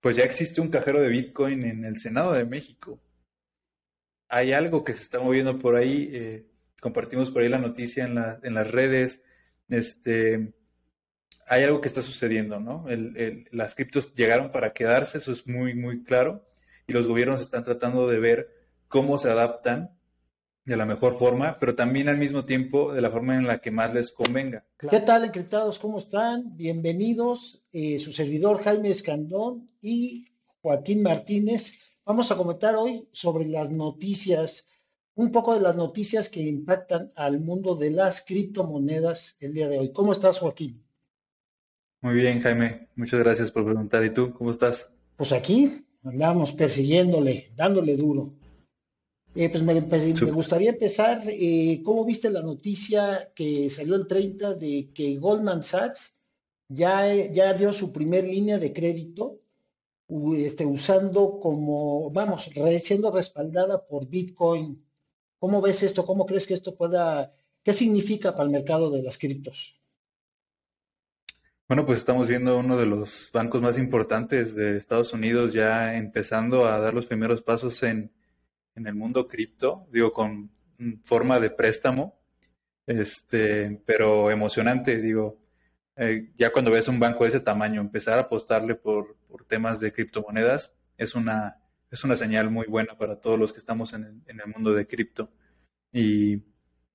pues ya existe un cajero de Bitcoin en el Senado de México. Hay algo que se está moviendo por ahí. Eh, compartimos por ahí la noticia en, en las redes. Este, hay algo que está sucediendo, ¿no? las criptos llegaron para quedarse, eso es muy, muy claro. Y los gobiernos están tratando de ver cómo se adaptan de la mejor forma, pero también al mismo tiempo de la forma en la que más les convenga. ¿Qué tal, encriptados? ¿Cómo están? Bienvenidos. Eh, su servidor Jaime Escandón y Joaquín Martínez. Vamos a comentar hoy sobre las noticias, un poco de las noticias que impactan al mundo de las criptomonedas el día de hoy. ¿Cómo estás, Joaquín? Muy bien, Jaime. Muchas gracias por preguntar. ¿Y tú, cómo estás? Pues aquí andamos persiguiéndole, dándole duro. Eh, pues me, gustaría empezar, eh, ¿cómo viste la noticia que salió el 30 de que Goldman Sachs ya, ya dio su primer línea de crédito, este, usando como, vamos, siendo respaldada por Bitcoin? ¿Cómo ves esto? ¿Cómo crees que esto pueda, qué significa para el mercado de las criptos? Bueno, pues estamos viendo uno de los bancos más importantes de Estados Unidos ya empezando a dar los primeros pasos en en el mundo cripto, digo, con forma de préstamo, este, pero emocionante, digo, eh, ya cuando ves un banco de ese tamaño, empezar a apostarle por, temas de criptomonedas es una, es una señal muy buena para todos los que estamos en el, mundo de cripto. Y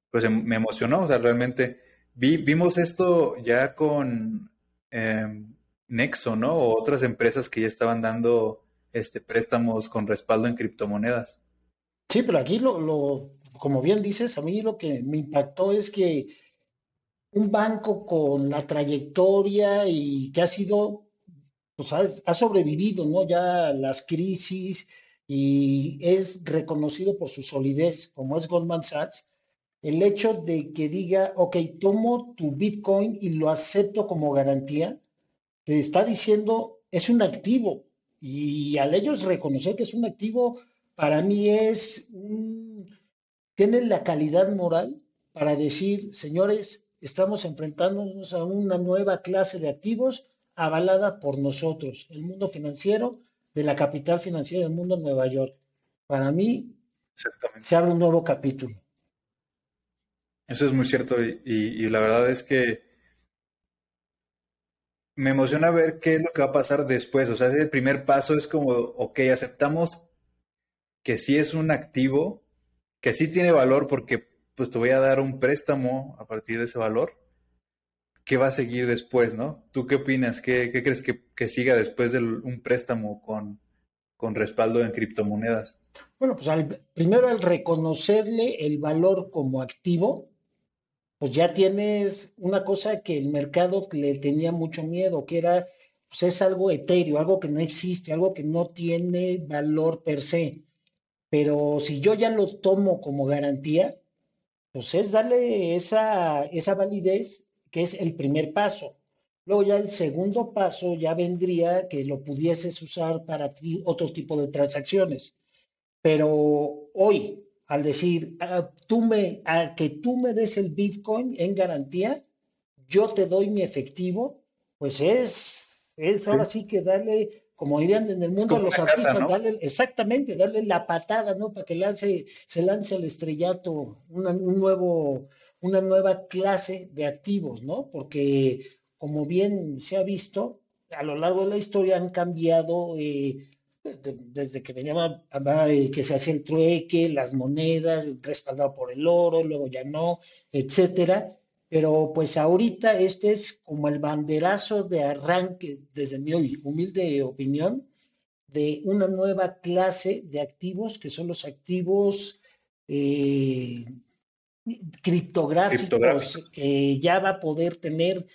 pues em, me emocionó, o sea, realmente vi, vimos esto ya con em, Nexo, ¿no? O otras empresas que ya estaban dando este, préstamos con respaldo en criptomonedas. Sí, pero aquí lo, lo, como bien dices, a mí lo que me impactó es que un banco con la trayectoria y que ha sido, pues ha, sobrevivido, ¿no? Ya las crisis y es reconocido por su solidez, como es Goldman Sachs, el hecho de que diga, ok, tomo tu Bitcoin y lo acepto como garantía, te está diciendo, es un activo. Y al ellos reconocer que es un activo, para mí es, tiene la calidad moral para decir, señores, estamos enfrentándonos a una nueva clase de activos avalada por nosotros, el mundo financiero de la capital financiera del mundo Nueva York. Para mí, se abre un nuevo capítulo. Eso es muy cierto y, la verdad es que me emociona ver qué es lo que va a pasar después. O sea, el primer paso es como, ok, aceptamos que sí es un activo, que sí tiene valor porque pues te voy a dar un préstamo a partir de ese valor. ¿Qué va a seguir después, no? ¿Tú qué opinas? ¿Qué, crees que, siga después de un préstamo con, con respaldo en criptomonedas? Bueno, pues primero al reconocerle el valor como activo, pues ya tienes una cosa que el mercado le tenía mucho miedo, que era, pues es algo etéreo, algo que no existe, algo que no tiene valor per se. Pero si yo ya lo tomo como garantía, pues es darle esa, esa validez que es el primer paso. Luego ya el segundo paso ya vendría que lo pudieses usar para ti, otro tipo de transacciones. Pero hoy, al decir, ah, tú me, a que tú me des el Bitcoin en garantía, yo te doy mi efectivo, pues es, es ahora sí que darle como dirían en el mundo los artistas, darle, exactamente, darle la patada, ¿no? Para que lance, se lance al estrellato una, un nuevo, una nueva clase de activos, ¿no? Porque, como bien se ha visto, a lo largo de la historia han cambiado eh, desde que venía eh, que se hacía el trueque, las monedas, respaldado por el oro, luego ya no, etcétera pero pues ahorita este es como el banderazo de arranque, desde mi humilde opinión, de una nueva clase de activos que son los activos eh, criptográficos, que ya va a poder tener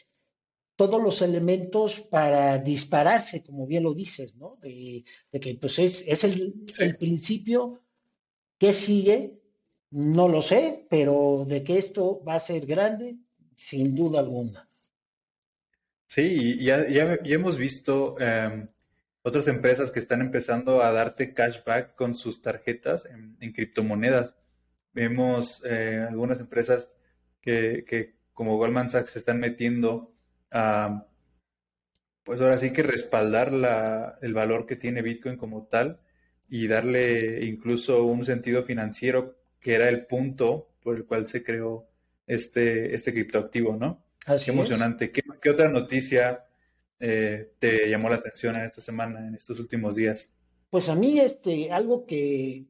todos los elementos para dispararse, como bien lo dices, ¿no? De, que pues es, es el, el principio que sigue, no lo sé, pero de que esto va a ser grande, sin duda alguna. Sí, y ya, ya, hemos visto em, otras empresas que están empezando a darte cashback con sus tarjetas en, criptomonedas. Vemos eh, algunas empresas que, que, como Goldman Sachs se están metiendo a pues ahora sí que respaldar la, el valor que tiene Bitcoin como tal y darle incluso un sentido financiero que era el punto por el cual se creó este, este criptoactivo, ¿no? Así Qué emocionante. ¿Qué, otra noticia eh, te llamó la atención en esta semana, en estos últimos días? Pues a mí, este, algo que,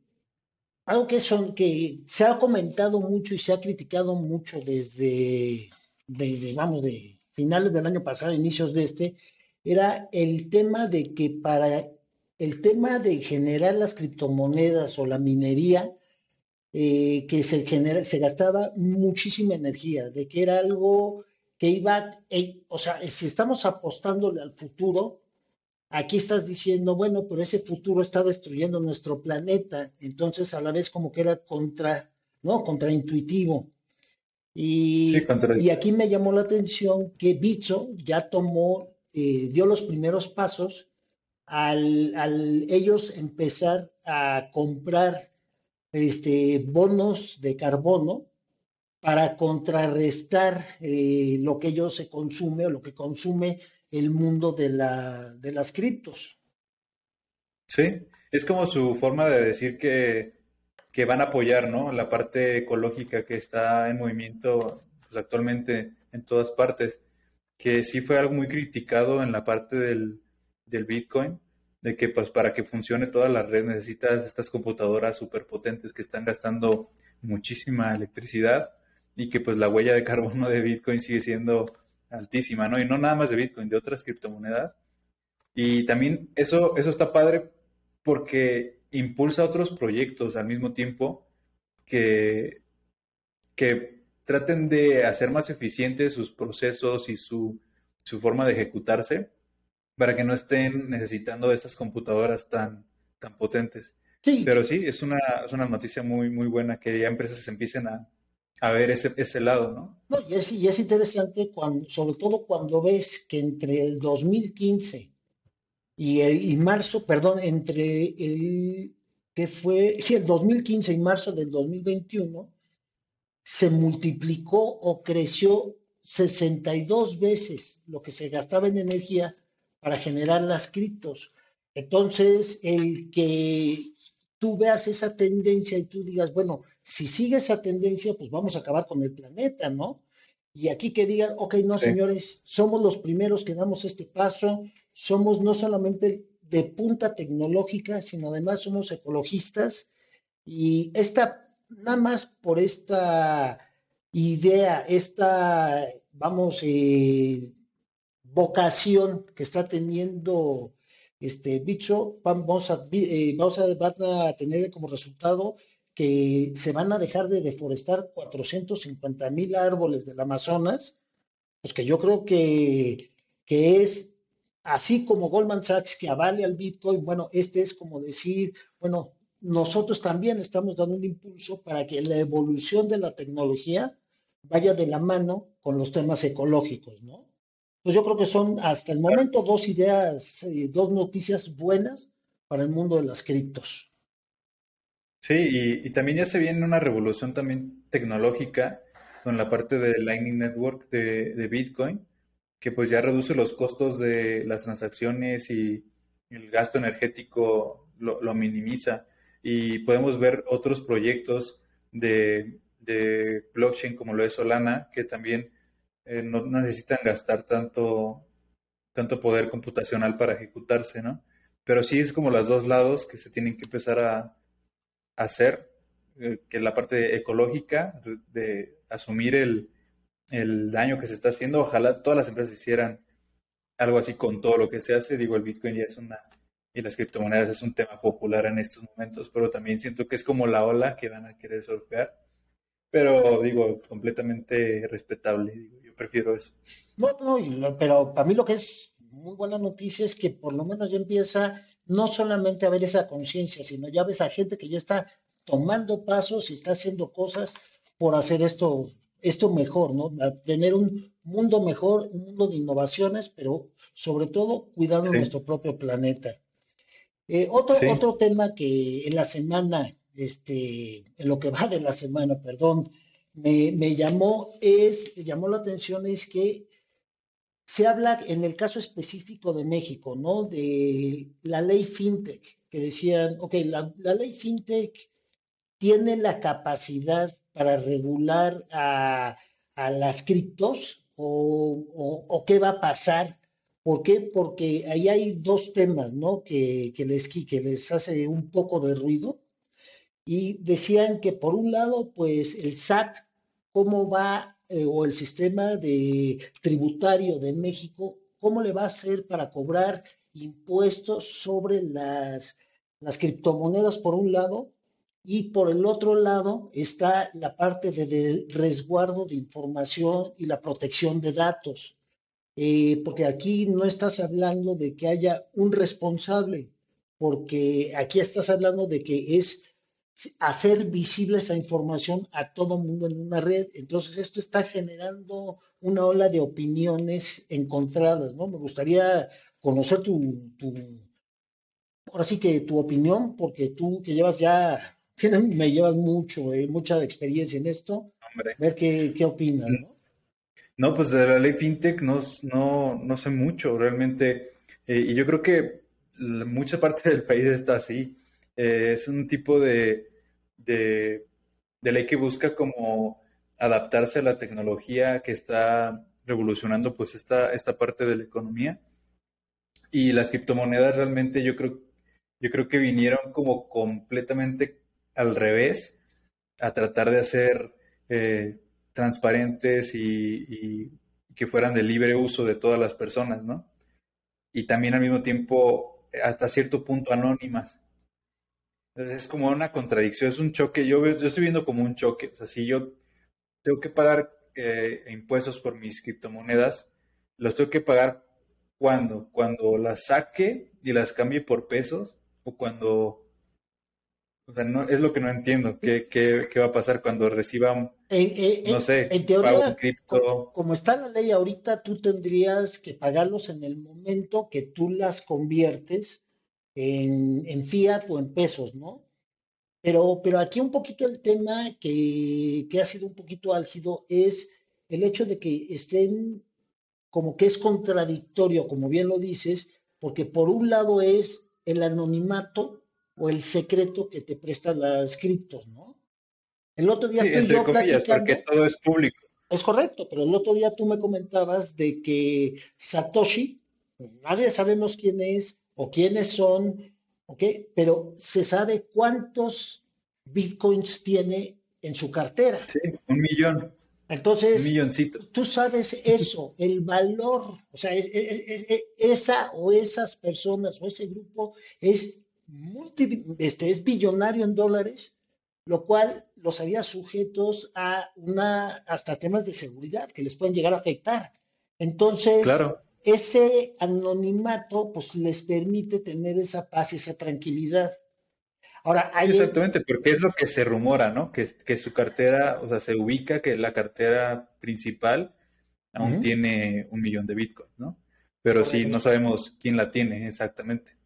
algo que son, que se ha comentado mucho y se ha criticado mucho desde, desde, vamos, de finales del año pasado, inicios de este, era el tema de que para el tema de generar las criptomonedas o la minería, eh, que se, genera, se gastaba muchísima energía, de que era algo que iba, eh, o sea, si estamos apostándole al futuro, aquí estás diciendo, bueno, pero ese futuro está destruyendo nuestro planeta, entonces a la vez como que era contra, ¿no? Contraintuitivo. Y, y aquí me llamó la atención que Bitso ya tomó, eh, dio los primeros pasos al, al, ellos empezar a comprar este, bonos de carbono para contrarrestar eh, lo que ellos se consume o lo que consume el mundo de, la, de las criptos. Sí, es como su forma de decir que, que, van a apoyar ¿no? la parte ecológica que está en movimiento pues, actualmente en todas partes, que sí fue algo muy criticado en la parte del, del Bitcoin, de que pues para que funcione toda la red necesitas estas computadoras superpotentes que están gastando muchísima electricidad y que pues la huella de carbono de Bitcoin sigue siendo altísima, ¿no? Y no nada más de Bitcoin, de otras criptomonedas. Y también eso, eso está padre porque impulsa otros proyectos al mismo tiempo que, que traten de hacer más eficientes sus procesos y su, su forma de ejecutarse para que no estén necesitando estas computadoras tan, tan potentes. Pero sí, es una, es una noticia muy, muy buena que ya empresas empiecen a, a ver ese, ese lado, ¿no? No, y es, y es interesante, cuando, sobre todo cuando ves que entre el 2015 y, el, y marzo, perdón, entre el que fue, sí, el 2015 y marzo del 2021, se multiplicó o creció 62 veces lo que se gastaba en energía para generar las criptos. Entonces, el que tú veas esa tendencia y tú digas, bueno, si sigue esa tendencia, pues vamos a acabar con el planeta, ¿no? Y aquí que digan, ok, no, señores, somos los primeros que damos este paso, somos no solamente de punta tecnológica, sino además somos ecologistas. Y esta, nada más por esta idea, esta, vamos, eh, vocación que está teniendo este bicho, vamos a, eh, vamos a, van a tener como resultado que se van a dejar de deforestar 450 mil árboles del Amazonas, pues que yo creo que, que es así como Goldman Sachs que avale al Bitcoin, bueno, este es como decir, bueno, nosotros también estamos dando un impulso para que la evolución de la tecnología vaya de la mano con los temas ecológicos, ¿no? Pues yo creo que son hasta el momento dos ideas, eh, dos noticias buenas para el mundo de las criptos. Sí, y, también ya se viene una revolución también tecnológica con la parte de Lightning Network de, Bitcoin, que pues ya reduce los costos de las transacciones y el gasto energético lo, minimiza. Y podemos ver otros proyectos de, de blockchain como lo es Solana, que también eh, no necesitan gastar tanto, tanto poder computacional para ejecutarse, ¿no? Pero sí es como los dos lados que se tienen que empezar a, hacer, eh, que la parte ecológica, de, asumir el, el, daño que se está haciendo, ojalá todas las empresas hicieran algo así con todo lo que se hace, digo, el Bitcoin ya es una, y las criptomonedas es un tema popular en estos momentos, pero también siento que es como la ola que van a querer surfear, pero digo, completamente respetable, digo prefiero eso. No, no, pero para mí lo que es muy buena noticia es que por lo menos ya empieza no solamente a ver esa conciencia, sino ya ves a gente que ya está tomando pasos y está haciendo cosas por hacer esto, esto mejor, ¿no? tener un mundo mejor, un mundo de innovaciones, pero sobre todo cuidando nuestro propio planeta. Eh, otro, otro tema que en la semana, este, en lo que va de la semana, perdón, me, llamó, es, llamó la atención es que se habla en el caso específico de México, ¿no? De la ley FinTech, que decían, ok, la, ley FinTech tiene la capacidad para regular a, las criptos o, qué va a pasar. ¿Por qué? Porque ahí hay dos temas, ¿no? Que, que, les, que les hace un poco de ruido. Y decían que por un lado, pues el SAT, ¿cómo va eh, o el sistema de tributario de México, ¿cómo le va a hacer para cobrar impuestos sobre las, las criptomonedas por un lado? Y por el otro lado está la parte de, resguardo de información y la protección de datos. Eh, porque aquí no estás hablando de que haya un responsable, porque aquí estás hablando de que es hacer visible esa información a todo mundo en una red. Entonces esto está generando una ola de opiniones encontradas, ¿no? Me gustaría conocer tu, tu ahora sí que tu opinión, porque tú que llevas ya, me llevas mucho, eh, mucha experiencia en esto, ver qué, qué opinas, ¿no? No, pues de la ley FinTech no, no, no sé mucho realmente, eh, y yo creo que mucha parte del país está así. Eh, es un tipo de, de, ley que busca como adaptarse a la tecnología que está revolucionando pues esta, esta parte de la economía. Y las criptomonedas realmente yo creo, yo creo que vinieron como completamente al revés a tratar de hacer eh, transparentes y, y, que fueran de libre uso de todas las personas, ¿no? Y también al mismo tiempo hasta cierto punto anónimas es como una contradicción, es un choque. Yo, yo estoy viendo como un choque. O sea, si yo tengo que pagar eh, impuestos por mis criptomonedas, los tengo que pagar cuando, cuando las saque y las cambie por pesos o cuando, o sea, no, es lo que no entiendo. ¿Qué, qué, qué va a pasar cuando reciban, eh, no sé, en teoría, como, como, está la ley ahorita, tú tendrías que pagarlos en el momento que tú las conviertes en, fiat o en pesos, ¿no? Pero, pero aquí un poquito el tema que, que ha sido un poquito álgido es el hecho de que estén como que es contradictorio, como bien lo dices, porque por un lado es el anonimato o el secreto que te prestan las criptos, ¿no? El otro día tú y yo porque todo es público. Es correcto, pero el otro día tú me comentabas de que Satoshi, nadie sabemos quién es, o quiénes son, ¿ok? Pero se sabe cuántos bitcoins tiene en su cartera. Sí, un millón. Entonces, un milloncito. tú sabes eso, el valor, o sea, esa o esas personas o ese grupo es, este, es billonario en dólares, lo cual los haría sujetos a una, hasta temas de seguridad que les pueden llegar a afectar. Entonces, claro ese anonimato pues les permite tener esa paz y esa tranquilidad. Ahora, hay... exactamente, porque es lo que se rumora, ¿no? Que, que, su cartera, o sea, se ubica que la cartera principal aún tiene un millón de bitcoins, ¿no? Pero sí, no sabemos quién la tiene exactamente.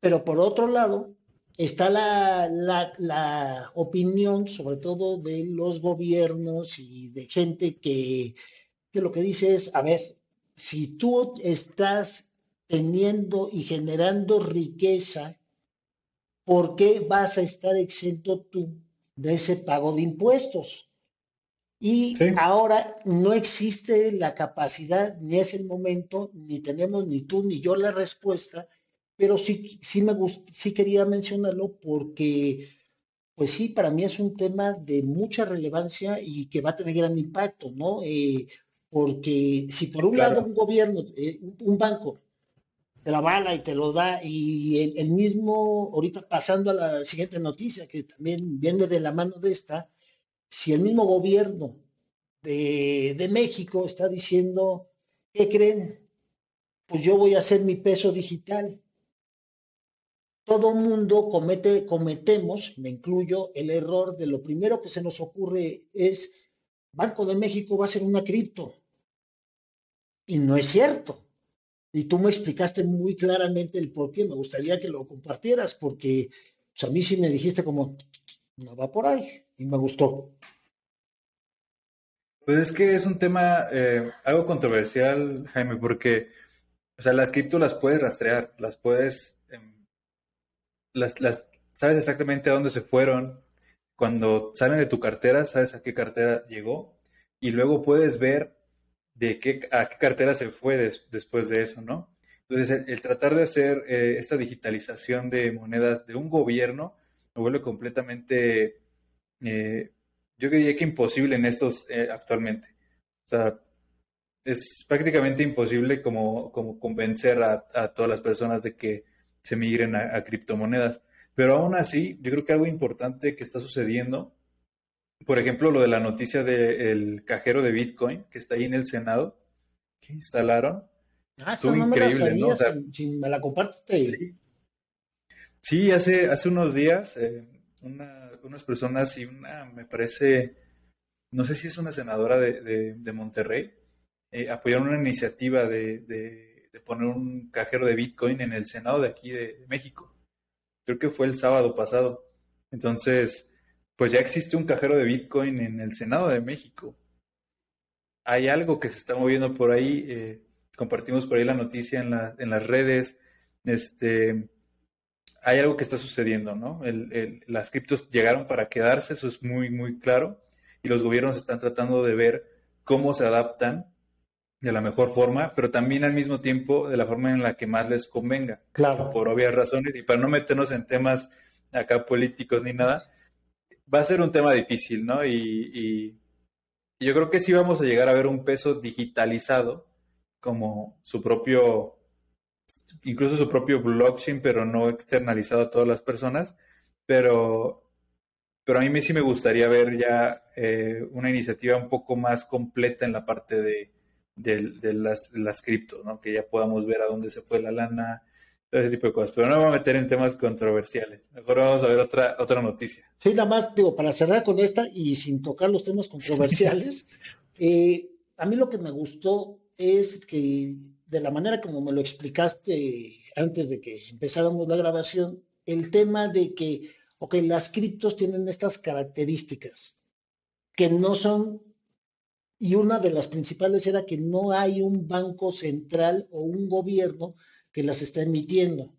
Pero por otro lado, está la, la, la opinión, sobre todo de los gobiernos y de gente que, que lo que dice es, a ver, si tú estás teniendo y generando riqueza, ¿por qué vas a estar exento tú de ese pago de impuestos? Y ahora no existe la capacidad, ni es el momento, ni tenemos ni tú ni yo la respuesta, pero sí, sí me sí quería mencionarlo porque, pues sí, para mí es un tema de mucha relevancia y que va a tener gran impacto, ¿no? Eh, porque si por un lado un gobierno, eh, un banco, te la bala y te lo da, y el, mismo, ahorita pasando a la siguiente noticia, que también viene de la mano de esta, si el mismo gobierno de, de México está diciendo, ¿qué creen? Pues yo voy a hacer mi peso digital. Todo mundo comete, cometemos, me incluyo, el error de lo primero que se nos ocurre es Banco de México va a ser una cripto. Y no es cierto. Y tú me explicaste muy claramente el por qué. Me gustaría que lo compartieras porque pues, a mí sí me dijiste como, no va por ahí. Y me gustó. Pues es que es un tema eh, algo controversial, Jaime, porque, o sea, las cripto las puedes rastrear, las puedes, em, las, las, sabes exactamente a dónde se fueron. Cuando salen de tu cartera, sabes a qué cartera llegó y luego puedes ver de qué, a qué cartera se fue después de eso, ¿no? Entonces, el, tratar de hacer eh, esta digitalización de monedas de un gobierno lo vuelve completamente, eh, yo diría que imposible en estos eh, actualmente. O sea, es prácticamente imposible como, como convencer a, todas las personas de que se migren a, criptomonedas. Pero aún así, yo creo que algo importante que está sucediendo, por ejemplo, lo de la noticia del cajero de Bitcoin que está ahí en el Senado, que instalaron, Ah, Estuvo increíble, ¿no? O sea, si, me la compartes. Sí. hace, hace unos días eh, unas personas y una, me parece, no sé si es una senadora de, de, Monterrey, eh, apoyaron una iniciativa de, de, poner un cajero de Bitcoin en el Senado de aquí de, México. Creo que fue el sábado pasado. Entonces, pues ya existe un cajero de Bitcoin en el Senado de México. Hay algo que se está moviendo por ahí. Eh, compartimos por ahí la noticia en, en las redes, este, hay algo que está sucediendo, ¿no? Las criptos llegaron para quedarse, eso es muy, muy claro, y los gobiernos están tratando de ver cómo se adaptan de la mejor forma, pero también al mismo tiempo de la forma en la que más les convenga. Claro. Por obvias razones, y para no meternos en temas acá políticos ni nada, va a ser un tema difícil, ¿no? Y, y yo creo que sí vamos a llegar a ver un peso digitalizado como su propio, incluso su propio blockchain, pero no externalizado a todas las personas. Pero, pero a mí sí me gustaría ver ya eh, una iniciativa un poco más completa en la parte de, de, las, las criptos, ¿no? que ya podamos ver a dónde se fue la lana, todo ese tipo de cosas. Pero no me voy a meter en temas controversiales. Mejor vamos a ver otra, otra noticia. Sí, nada más, digo, para cerrar con esta y sin tocar los temas controversiales, eh, a mí lo que me gustó es que de la manera como me lo explicaste antes de que empezáramos la grabación, el tema de que, ok, las criptos tienen estas características que no son, y una de las principales era que no hay un banco central o un gobierno que las está emitiendo.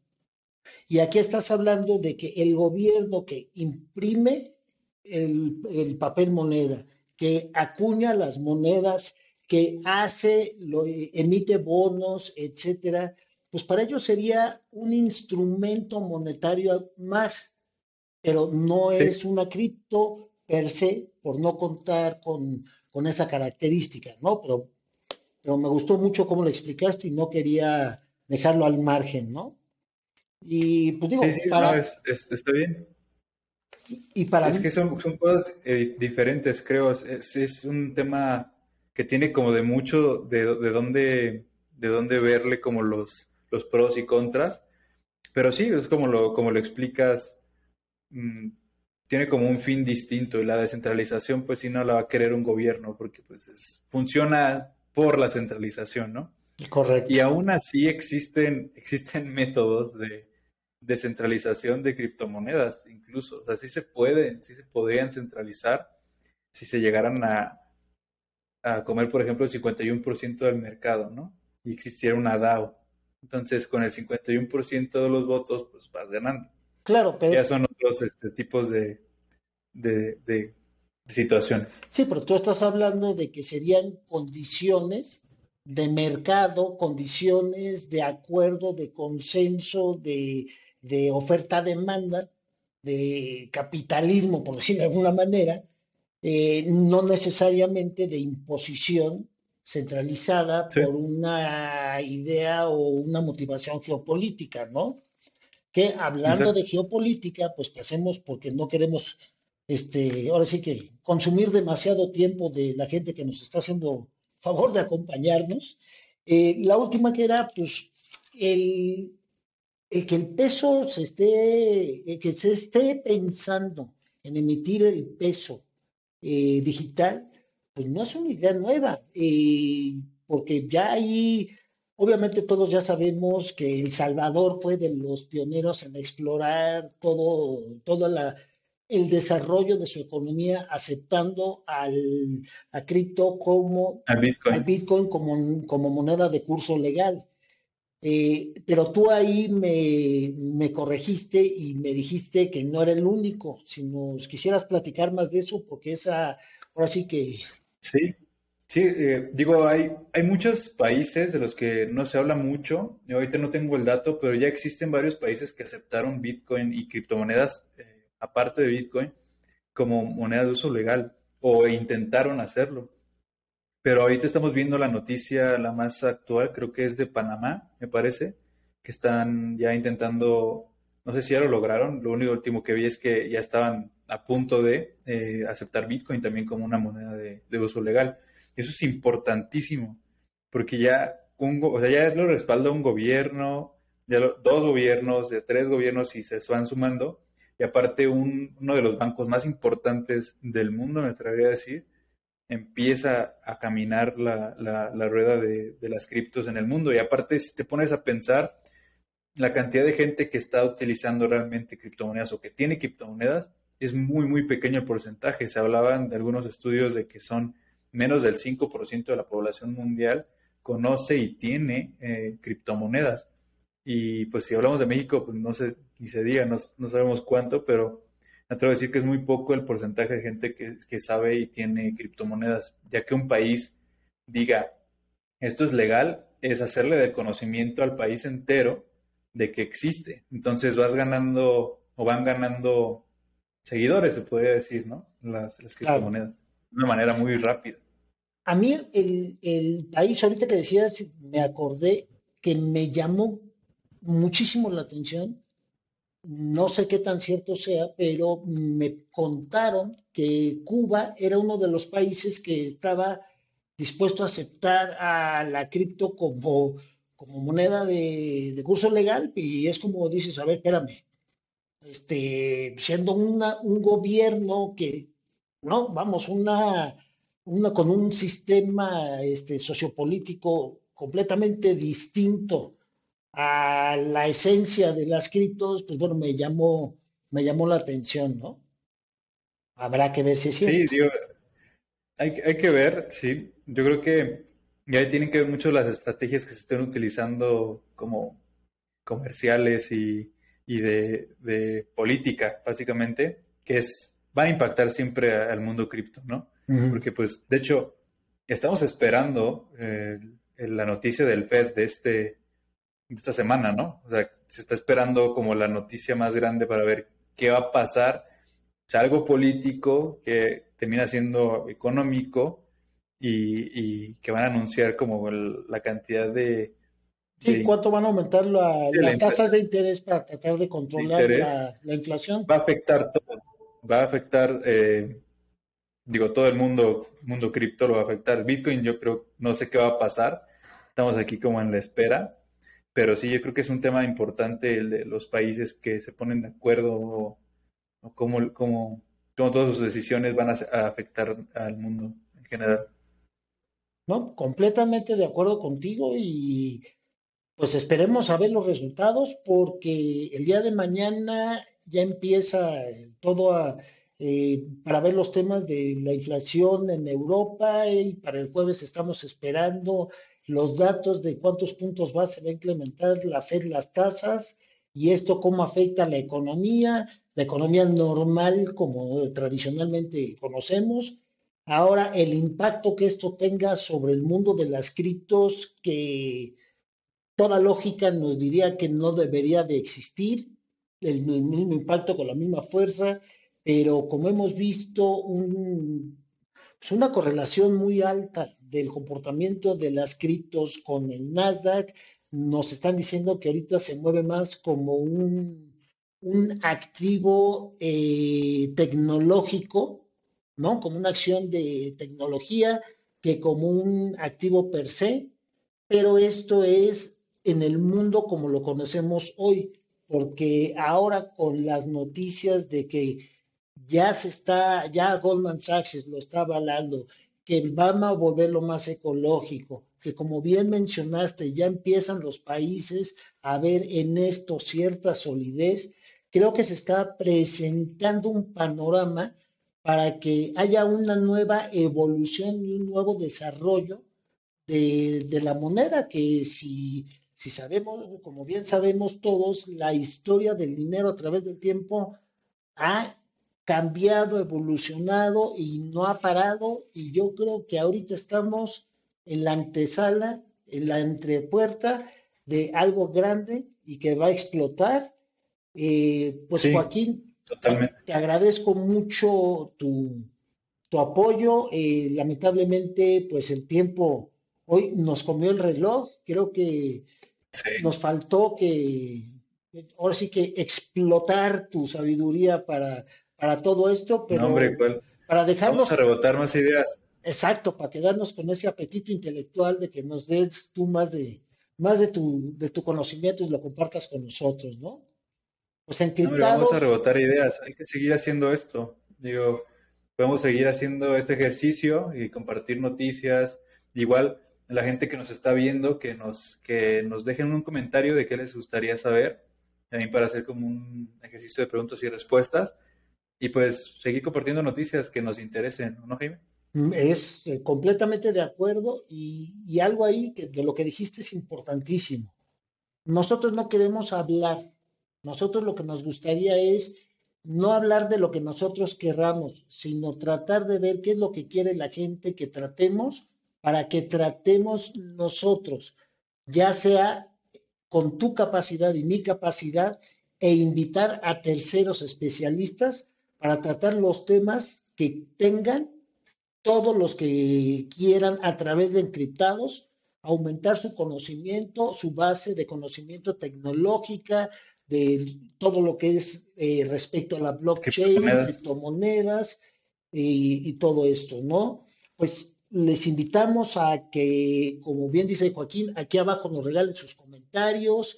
Y aquí estás hablando de que el gobierno que imprime el, el papel moneda, que acuña las monedas que hace, lo, eh, emite bonos, etcétera, pues para ellos sería un instrumento monetario más, pero no es una cripto per se por no contar con, con, esa característica, ¿no? Pero, pero me gustó mucho cómo lo explicaste y no quería dejarlo al margen, ¿no? Y pues digo, sí, sí, no, es, está bien. Y para es que son, son cosas eh, diferentes, creo. Es, es un tema que tiene como de mucho de, de dónde, de dónde verle como los, los pros y contras. Pero sí, es como lo, como lo explicas, mm, tiene como un fin distinto y la descentralización pues sí no la va a querer un gobierno porque pues funciona por la centralización, ¿no? Correcto. Y aún así existen, existen métodos de descentralización de criptomonedas, incluso. O sea, sí se pueden, sí se podrían centralizar si se llegaran a, a comer, por ejemplo, el 51% del mercado, ¿no? Y existiera una DAO. Entonces, con el 51% de los votos, pues vas ganando. Claro, pero... Ya son otros este, tipos de, de, de, situaciones. Sí, pero tú estás hablando de que serían condiciones de mercado, condiciones de acuerdo, de consenso, de, de oferta-demanda, de capitalismo, por decirlo de alguna manera, eh, no necesariamente de imposición centralizada por una idea o una motivación geopolítica, ¿no? Que hablando de geopolítica, pues pasemos porque no queremos, este, ahora sí que consumir demasiado tiempo de la gente que nos está haciendo favor de acompañarnos. Eh, la última que era, pues, el, el que el peso se esté, que se esté pensando en emitir el peso eh, digital, pues no es una idea nueva, eh, porque ya ahí, obviamente todos ya sabemos que El Salvador fue de los pioneros en explorar todo, toda la, el desarrollo de su economía aceptando al, a cripto como al Bitcoin, Bitcoin como, como, moneda de curso legal. Eh, pero tú ahí me, me, corregiste y me dijiste que no era el único. Si nos quisieras platicar más de eso, porque esa, ahora sí que... Sí, sí, eh, digo, hay, hay muchos países de los que no se habla mucho. Yo ahorita no tengo el dato, pero ya existen varios países que aceptaron Bitcoin y criptomonedas. Eh, aparte de Bitcoin, como moneda de uso legal o intentaron hacerlo. Pero ahorita estamos viendo la noticia, la más actual, creo que es de Panamá, me parece, que están ya intentando, no sé si ya lo lograron, lo único último que vi es que ya estaban a punto de eh, aceptar Bitcoin también como una moneda de, uso legal. Eso es importantísimo, porque ya, un, o sea, ya lo respalda un gobierno, ya dos gobiernos, de tres gobiernos y se van sumando, y aparte uno de los bancos más importantes del mundo, me atrevería a decir, empieza a caminar la, la, rueda de, de, las criptos en el mundo. Y aparte, si te pones a pensar la cantidad de gente que está utilizando realmente criptomonedas o que tiene criptomonedas, es muy, muy pequeño el porcentaje. Se hablaban de algunos estudios de que son menos del 5% de la población mundial conoce y tiene eh, criptomonedas. Y pues si hablamos de México, pues no sé, ni se diga, no, sabemos cuánto, pero me atrevo a decir que es muy poco el porcentaje de gente que, que sabe y tiene criptomonedas, ya que un país diga, esto es legal, es hacerle de conocimiento al país entero de que existe. Entonces vas ganando o van ganando seguidores, se podría decir, ¿no? Las, criptomonedas. De una manera muy rápida. A mí el, el, país, ahorita que decías, me acordé que me llamó muchísimo la atención no sé qué tan cierto sea, pero me contaron que Cuba era uno de los países que estaba dispuesto a aceptar a la cripto como, como moneda de, curso legal y es como dices, a ver, espérame, este, siendo una, un gobierno que, no, vamos, una, una con un sistema este, sociopolítico completamente distinto a la esencia de las criptos, pues bueno, me llamó, me llamó la atención, ¿no? Habrá que ver si es cierto. Sí, hay, hay que ver, sí. Yo creo que ya tienen que ver mucho las estrategias que se estén utilizando como comerciales y, y de, de, política, básicamente, que es, van a impactar siempre al mundo cripto, ¿no? Porque pues, de hecho, estamos esperando eh, la noticia del Fed de este esta semana, ¿no? O sea, se está esperando como la noticia más grande para ver qué va a pasar. O sea, algo político que termina siendo económico y, que van a anunciar como la cantidad de... Sí, ¿cuánto van a aumentar las tasas de interés para tratar de controlar la, inflación? Va a afectar todo. Va a afectar, eh, digo, todo el mundo, mundo cripto lo va a afectar. Bitcoin yo creo, no sé qué va a pasar. Estamos aquí como en la espera pero sí, yo creo que es un tema importante el de los países que se ponen de acuerdo o, cómo, cómo, todas sus decisiones van a, afectar al mundo en general. No, completamente de acuerdo contigo y pues esperemos a ver los resultados porque el día de mañana ya empieza todo a, eh, para ver los temas de la inflación en Europa y para el jueves estamos esperando los datos de cuántos puntos base va a implementar la Fed las tasas y esto cómo afecta a la economía, la economía normal como tradicionalmente conocemos. Ahora, el impacto que esto tenga sobre el mundo de las criptos, que toda lógica nos diría que no debería de existir, el mismo impacto con la misma fuerza, pero como hemos visto, un, pues una correlación muy alta del comportamiento de las criptos con el Nasdaq, nos están diciendo que ahorita se mueve más como un, un activo eh, tecnológico, ¿no? Como una acción de tecnología que como un activo per se, pero esto es en el mundo como lo conocemos hoy, porque ahora con las noticias de que ya se está, ya Goldman Sachs lo está avalando, que van a volverlo más ecológico, que como bien mencionaste, ya empiezan los países a ver en esto cierta solidez, creo que se está presentando un panorama para que haya una nueva evolución y un nuevo desarrollo de, de la moneda, que si, si sabemos, como bien sabemos todos, la historia del dinero a través del tiempo ha cambiado, evolucionado y no ha parado. Y yo creo que ahorita estamos en la antesala, en la entrepuerta de algo grande y que va a explotar. Eh, pues Joaquín, te agradezco mucho tu, tu apoyo. Eh, lamentablemente, pues el tiempo hoy nos comió el reloj. Creo que nos faltó que, ahora sí que explotar tu sabiduría para, para todo esto, pero para dejarnos... Vamos a rebotar más ideas. Exacto, para quedarnos con ese apetito intelectual de que nos des tú más de, más de tu, de tu conocimiento y lo compartas con nosotros, ¿no? Pues encriptados... vamos a rebotar ideas, hay que seguir haciendo esto. Digo, podemos seguir haciendo este ejercicio y compartir noticias. Igual, la gente que nos está viendo, que nos, que nos dejen un comentario de qué les gustaría saber, también para hacer como un ejercicio de preguntas y respuestas. Y pues seguir compartiendo noticias que nos interesen, ¿no, Jaime? Mm, es eh, completamente de acuerdo y, algo ahí de lo que dijiste es importantísimo. Nosotros no queremos hablar, nosotros lo que nos gustaría es no hablar de lo que nosotros querramos, sino tratar de ver qué es lo que quiere la gente que tratemos para que tratemos nosotros, ya sea con tu capacidad y mi capacidad, e invitar a terceros especialistas para tratar los temas que tengan todos los que quieran a través de encriptados aumentar su conocimiento, su base de conocimiento tecnológica, de todo lo que es eh, respecto a la blockchain, criptomonedas y, y, todo esto, ¿no? Pues les invitamos a que, como bien dice Joaquín, aquí abajo nos regalen sus comentarios,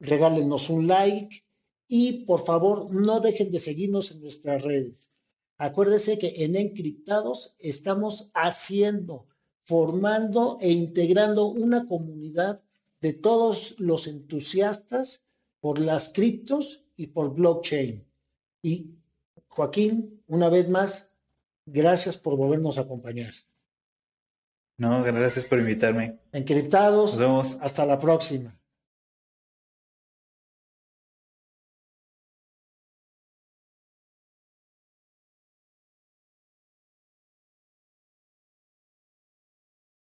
regálenos un like y por favor no dejen de seguirnos en nuestras redes. Acuérdese que en Encriptados estamos haciendo, formando e integrando una comunidad de todos los entusiastas por las criptos y por blockchain. Y Joaquín, una vez más, gracias por volvernos a acompañar. No, gracias por invitarme. Encriptados. Hasta la próxima.